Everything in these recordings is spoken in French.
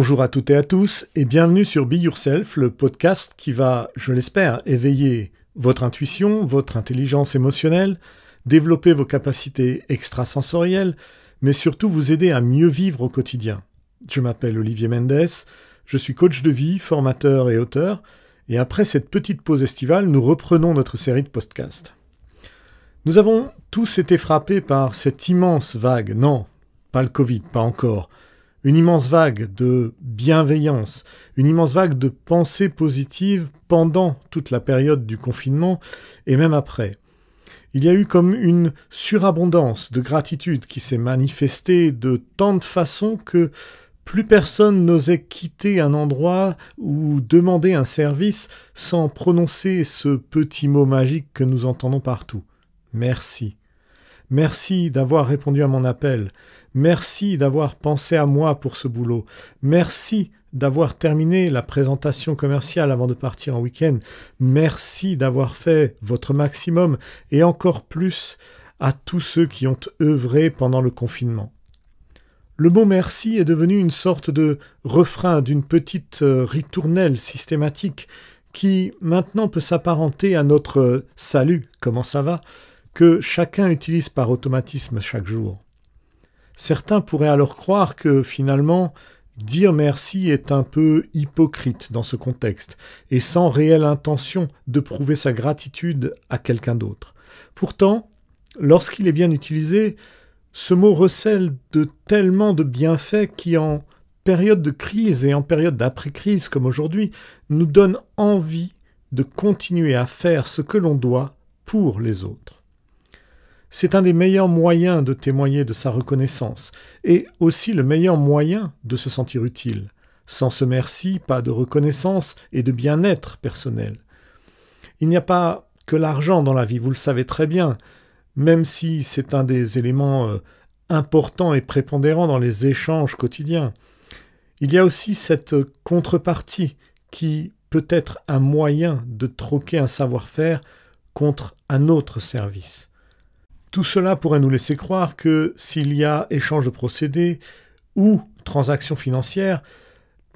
Bonjour à toutes et à tous et bienvenue sur Be Yourself, le podcast qui va, je l'espère, éveiller votre intuition, votre intelligence émotionnelle, développer vos capacités extrasensorielles, mais surtout vous aider à mieux vivre au quotidien. Je m'appelle Olivier Mendes, je suis coach de vie, formateur et auteur, et après cette petite pause estivale, nous reprenons notre série de podcasts. Nous avons tous été frappés par cette immense vague, non, pas le Covid, pas encore, une immense vague de bienveillance, une immense vague de pensées positives pendant toute la période du confinement et même après. Il y a eu comme une surabondance de gratitude qui s'est manifestée de tant de façons que plus personne n'osait quitter un endroit ou demander un service sans prononcer ce petit mot magique que nous entendons partout. Merci. Merci d'avoir répondu à mon appel. Merci d'avoir pensé à moi pour ce boulot. Merci d'avoir terminé la présentation commerciale avant de partir en week-end. Merci d'avoir fait votre maximum et encore plus à tous ceux qui ont œuvré pendant le confinement. Le mot merci est devenu une sorte de refrain d'une petite euh, ritournelle systématique qui maintenant peut s'apparenter à notre salut, comment ça va, que chacun utilise par automatisme chaque jour. Certains pourraient alors croire que finalement dire merci est un peu hypocrite dans ce contexte, et sans réelle intention de prouver sa gratitude à quelqu'un d'autre. Pourtant, lorsqu'il est bien utilisé, ce mot recèle de tellement de bienfaits qui, en période de crise et en période d'après-crise comme aujourd'hui, nous donne envie de continuer à faire ce que l'on doit pour les autres. C'est un des meilleurs moyens de témoigner de sa reconnaissance, et aussi le meilleur moyen de se sentir utile. Sans ce merci, pas de reconnaissance et de bien-être personnel. Il n'y a pas que l'argent dans la vie, vous le savez très bien, même si c'est un des éléments euh, importants et prépondérants dans les échanges quotidiens. Il y a aussi cette contrepartie qui peut être un moyen de troquer un savoir-faire contre un autre service. Tout cela pourrait nous laisser croire que s'il y a échange de procédés ou transaction financière,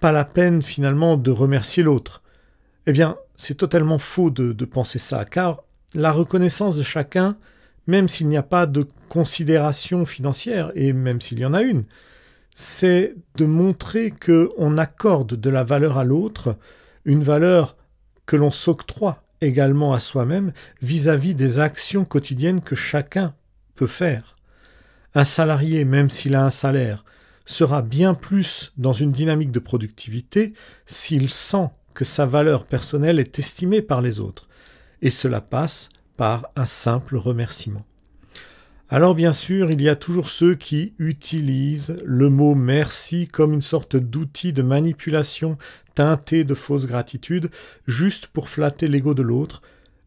pas la peine finalement de remercier l'autre. Eh bien, c'est totalement faux de, penser ça, car la reconnaissance de chacun, même s'il n'y a pas de considération financière, et même s'il y en a une, c'est de montrer qu'on accorde de la valeur à l'autre, une valeur que l'on s'octroie également à soi-même vis-à-vis des actions quotidiennes que chacun peut faire. Un salarié, même s'il a un salaire, sera bien plus dans une dynamique de productivité s'il sent que sa valeur personnelle est estimée par les autres, et cela passe par un simple remerciement. Alors bien sûr, il y a toujours ceux qui utilisent le mot merci comme une sorte d'outil de manipulation teinté de fausse gratitude, juste pour flatter l'ego de l'autre,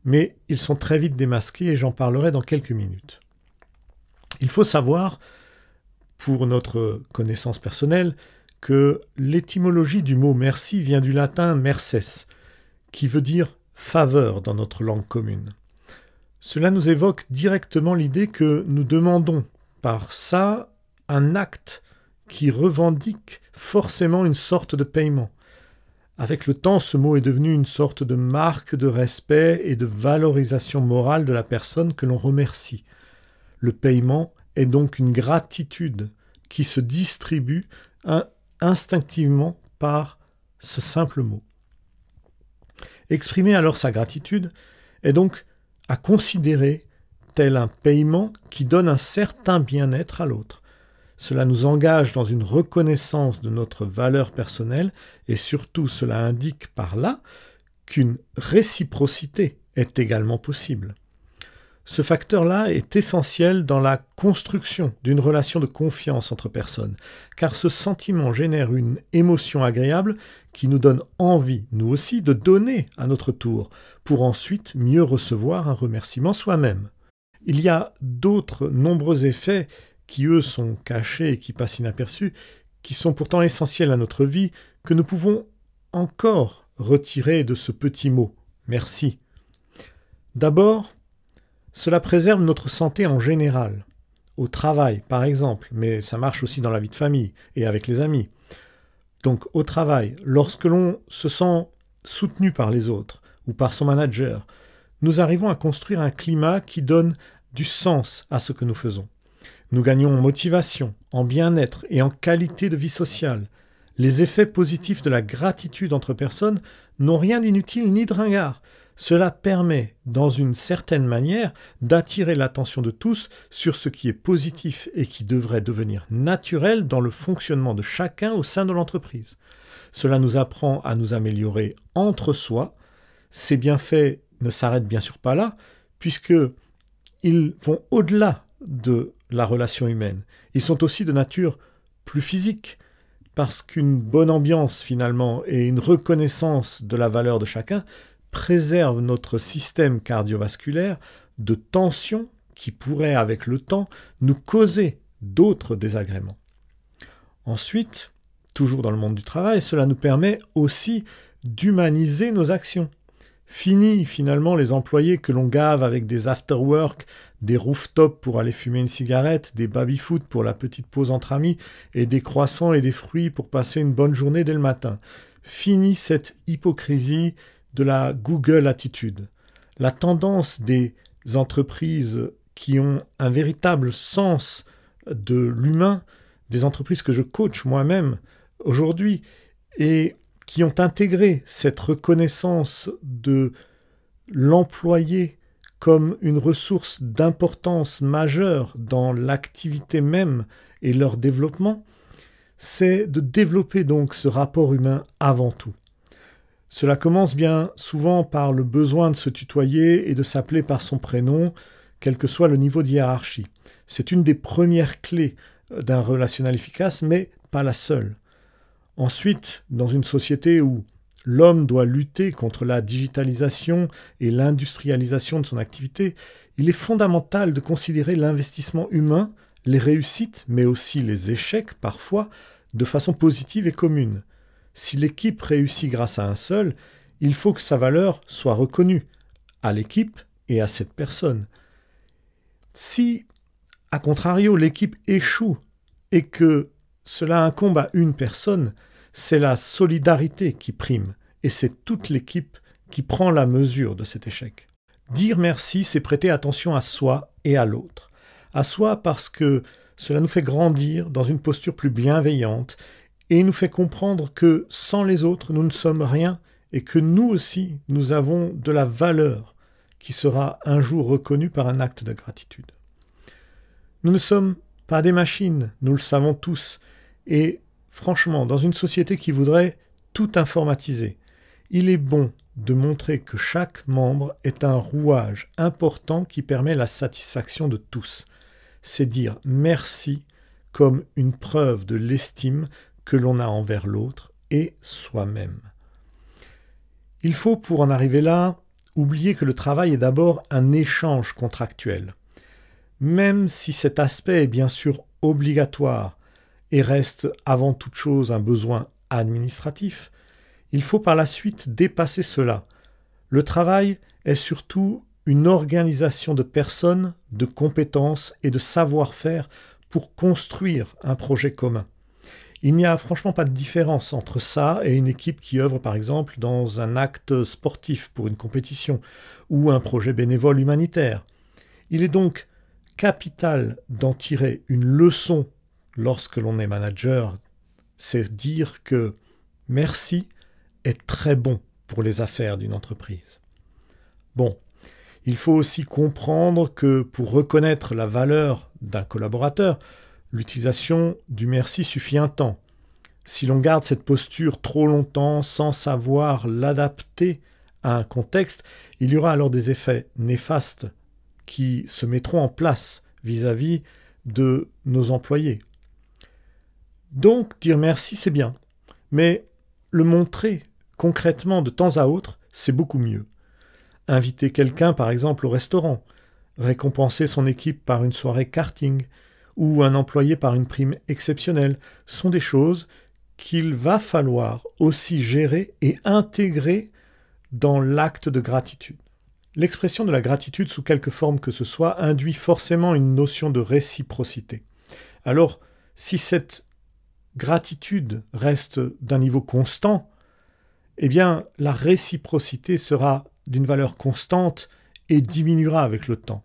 mais ils sont très vite démasqués et j'en parlerai dans quelques minutes. Il faut savoir, pour notre connaissance personnelle, que l'étymologie du mot merci vient du latin merces, qui veut dire faveur dans notre langue commune. Cela nous évoque directement l'idée que nous demandons par ça un acte qui revendique forcément une sorte de paiement. Avec le temps, ce mot est devenu une sorte de marque de respect et de valorisation morale de la personne que l'on remercie. Le paiement est donc une gratitude qui se distribue instinctivement par ce simple mot. Exprimer alors sa gratitude est donc à considérer tel un paiement qui donne un certain bien-être à l'autre. Cela nous engage dans une reconnaissance de notre valeur personnelle et surtout cela indique par là qu'une réciprocité est également possible. Ce facteur-là est essentiel dans la construction d'une relation de confiance entre personnes, car ce sentiment génère une émotion agréable qui nous donne envie, nous aussi, de donner à notre tour, pour ensuite mieux recevoir un remerciement soi-même. Il y a d'autres nombreux effets qui, eux, sont cachés et qui passent inaperçus, qui sont pourtant essentiels à notre vie, que nous pouvons encore retirer de ce petit mot merci. D'abord, cela préserve notre santé en général, au travail par exemple, mais ça marche aussi dans la vie de famille et avec les amis. Donc au travail, lorsque l'on se sent soutenu par les autres ou par son manager, nous arrivons à construire un climat qui donne du sens à ce que nous faisons. Nous gagnons en motivation, en bien-être et en qualité de vie sociale. Les effets positifs de la gratitude entre personnes n'ont rien d'inutile ni de ringard. Cela permet, dans une certaine manière, d'attirer l'attention de tous sur ce qui est positif et qui devrait devenir naturel dans le fonctionnement de chacun au sein de l'entreprise. Cela nous apprend à nous améliorer entre soi. Ces bienfaits ne s'arrêtent bien sûr pas là, puisque ils vont au-delà de la relation humaine. Ils sont aussi de nature plus physique, parce qu'une bonne ambiance finalement et une reconnaissance de la valeur de chacun préservent notre système cardiovasculaire de tensions qui pourraient avec le temps nous causer d'autres désagréments. Ensuite, toujours dans le monde du travail, cela nous permet aussi d'humaniser nos actions. Fini finalement les employés que l'on gave avec des after-work, des rooftops pour aller fumer une cigarette, des baby-foot pour la petite pause entre amis, et des croissants et des fruits pour passer une bonne journée dès le matin. Fini cette hypocrisie de la Google attitude. La tendance des entreprises qui ont un véritable sens de l'humain, des entreprises que je coach moi-même aujourd'hui, et qui ont intégré cette reconnaissance de l'employé comme une ressource d'importance majeure dans l'activité même et leur développement, c'est de développer donc ce rapport humain avant tout. Cela commence bien souvent par le besoin de se tutoyer et de s'appeler par son prénom, quel que soit le niveau de hiérarchie. C'est une des premières clés d'un relationnel efficace, mais pas la seule. Ensuite, dans une société où l'homme doit lutter contre la digitalisation et l'industrialisation de son activité, il est fondamental de considérer l'investissement humain, les réussites, mais aussi les échecs parfois, de façon positive et commune. Si l'équipe réussit grâce à un seul, il faut que sa valeur soit reconnue à l'équipe et à cette personne. Si, à contrario, l'équipe échoue et que cela incombe à une personne, c'est la solidarité qui prime, et c'est toute l'équipe qui prend la mesure de cet échec. Dire merci, c'est prêter attention à soi et à l'autre. À soi parce que cela nous fait grandir dans une posture plus bienveillante et nous fait comprendre que sans les autres, nous ne sommes rien et que nous aussi, nous avons de la valeur qui sera un jour reconnue par un acte de gratitude. Nous ne sommes pas des machines, nous le savons tous, et franchement, dans une société qui voudrait tout informatiser, il est bon de montrer que chaque membre est un rouage important qui permet la satisfaction de tous. C'est dire merci comme une preuve de l'estime que l'on a envers l'autre et soi-même. Il faut, pour en arriver là, oublier que le travail est d'abord un échange contractuel. Même si cet aspect est bien sûr obligatoire et reste avant toute chose un besoin administratif, il faut par la suite dépasser cela. Le travail est surtout une organisation de personnes, de compétences et de savoir-faire pour construire un projet commun. Il n'y a franchement pas de différence entre ça et une équipe qui œuvre par exemple dans un acte sportif pour une compétition ou un projet bénévole humanitaire. Il est donc capital d'en tirer une leçon lorsque l'on est manager, c'est dire que merci est très bon pour les affaires d'une entreprise. Bon, il faut aussi comprendre que pour reconnaître la valeur d'un collaborateur, l'utilisation du merci suffit un temps. Si l'on garde cette posture trop longtemps sans savoir l'adapter à un contexte, il y aura alors des effets néfastes qui se mettront en place vis-à-vis -vis de nos employés. Donc dire merci, c'est bien. Mais le montrer concrètement de temps à autre, c'est beaucoup mieux. Inviter quelqu'un, par exemple, au restaurant, récompenser son équipe par une soirée karting, ou un employé par une prime exceptionnelle, sont des choses qu'il va falloir aussi gérer et intégrer dans l'acte de gratitude. L'expression de la gratitude sous quelque forme que ce soit induit forcément une notion de réciprocité. Alors, si cette gratitude reste d'un niveau constant, eh bien la réciprocité sera d'une valeur constante et diminuera avec le temps.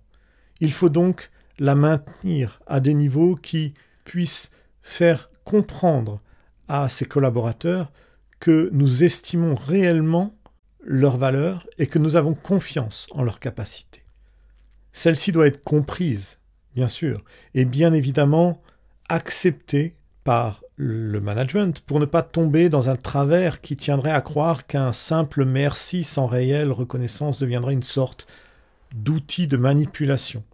Il faut donc la maintenir à des niveaux qui puissent faire comprendre à ses collaborateurs que nous estimons réellement leur valeur et que nous avons confiance en leur capacité. Celle-ci doit être comprise, bien sûr, et bien évidemment acceptée par le management pour ne pas tomber dans un travers qui tiendrait à croire qu'un simple merci sans réelle reconnaissance deviendrait une sorte d'outil de manipulation.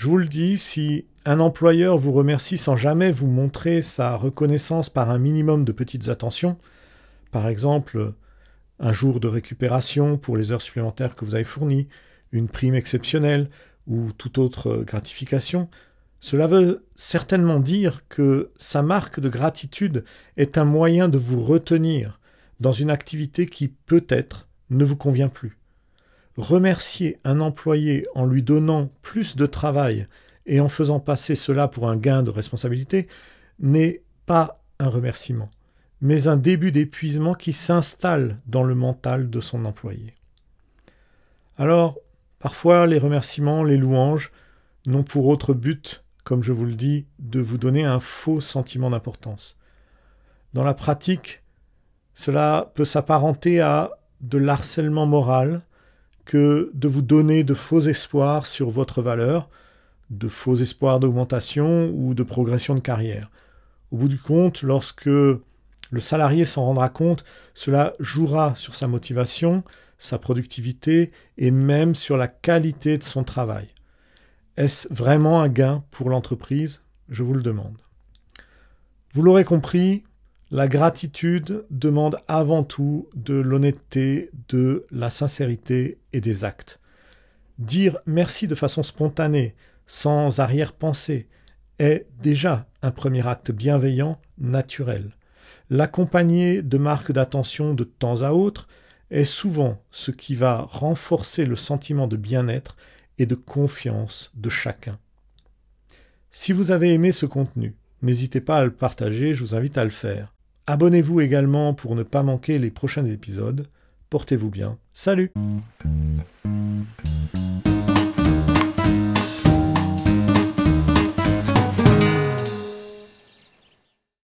Je vous le dis, si un employeur vous remercie sans jamais vous montrer sa reconnaissance par un minimum de petites attentions, par exemple un jour de récupération pour les heures supplémentaires que vous avez fournies, une prime exceptionnelle ou toute autre gratification, cela veut certainement dire que sa marque de gratitude est un moyen de vous retenir dans une activité qui peut-être ne vous convient plus. Remercier un employé en lui donnant plus de travail et en faisant passer cela pour un gain de responsabilité n'est pas un remerciement, mais un début d'épuisement qui s'installe dans le mental de son employé. Alors, parfois les remerciements, les louanges n'ont pour autre but, comme je vous le dis, de vous donner un faux sentiment d'importance. Dans la pratique, cela peut s'apparenter à de l'harcèlement moral que de vous donner de faux espoirs sur votre valeur, de faux espoirs d'augmentation ou de progression de carrière. Au bout du compte, lorsque le salarié s'en rendra compte, cela jouera sur sa motivation, sa productivité et même sur la qualité de son travail. Est-ce vraiment un gain pour l'entreprise? Je vous le demande. Vous l'aurez compris, la gratitude demande avant tout de l'honnêteté, de la sincérité et des actes. Dire merci de façon spontanée, sans arrière-pensée, est déjà un premier acte bienveillant, naturel. L'accompagner de marques d'attention de temps à autre est souvent ce qui va renforcer le sentiment de bien-être et de confiance de chacun. Si vous avez aimé ce contenu, n'hésitez pas à le partager, je vous invite à le faire. Abonnez-vous également pour ne pas manquer les prochains épisodes. Portez-vous bien. Salut